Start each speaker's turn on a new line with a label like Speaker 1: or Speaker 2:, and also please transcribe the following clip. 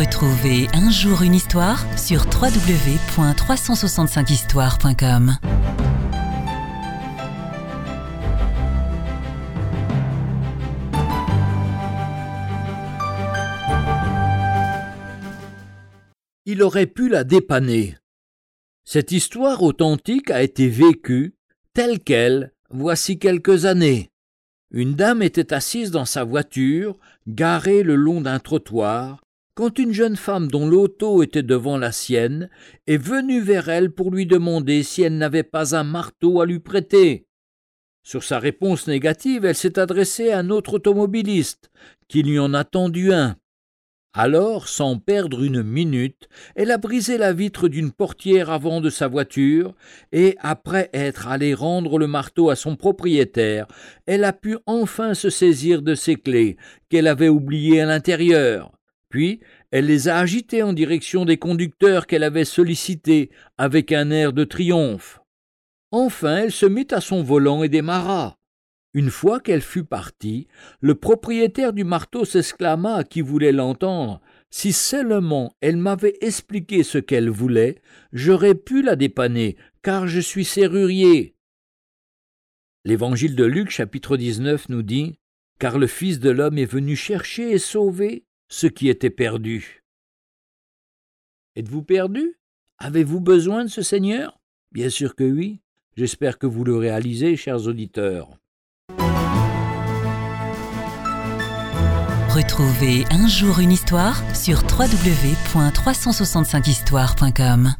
Speaker 1: Retrouvez un jour une histoire sur www.365histoire.com.
Speaker 2: Il aurait pu la dépanner. Cette histoire authentique a été vécue, telle qu'elle, voici quelques années. Une dame était assise dans sa voiture, garée le long d'un trottoir, quand une jeune femme dont l'auto était devant la sienne est venue vers elle pour lui demander si elle n'avait pas un marteau à lui prêter. Sur sa réponse négative, elle s'est adressée à un autre automobiliste, qui lui en a tendu un. Alors, sans perdre une minute, elle a brisé la vitre d'une portière avant de sa voiture, et après être allée rendre le marteau à son propriétaire, elle a pu enfin se saisir de ses clés, qu'elle avait oubliées à l'intérieur. Puis, elle les a agitées en direction des conducteurs qu'elle avait sollicités, avec un air de triomphe. Enfin, elle se mit à son volant et démarra. Une fois qu'elle fut partie, le propriétaire du marteau s'exclama qui voulait l'entendre. Si seulement elle m'avait expliqué ce qu'elle voulait, j'aurais pu la dépanner, car je suis serrurier. L'évangile de Luc chapitre 19 nous dit Car le Fils de l'homme est venu chercher et sauver ce qui était perdu. Êtes-vous perdu? Avez-vous besoin de ce Seigneur? Bien sûr que oui. J'espère que vous le réalisez, chers auditeurs.
Speaker 1: Retrouvez un jour une histoire sur www.365histoire.com.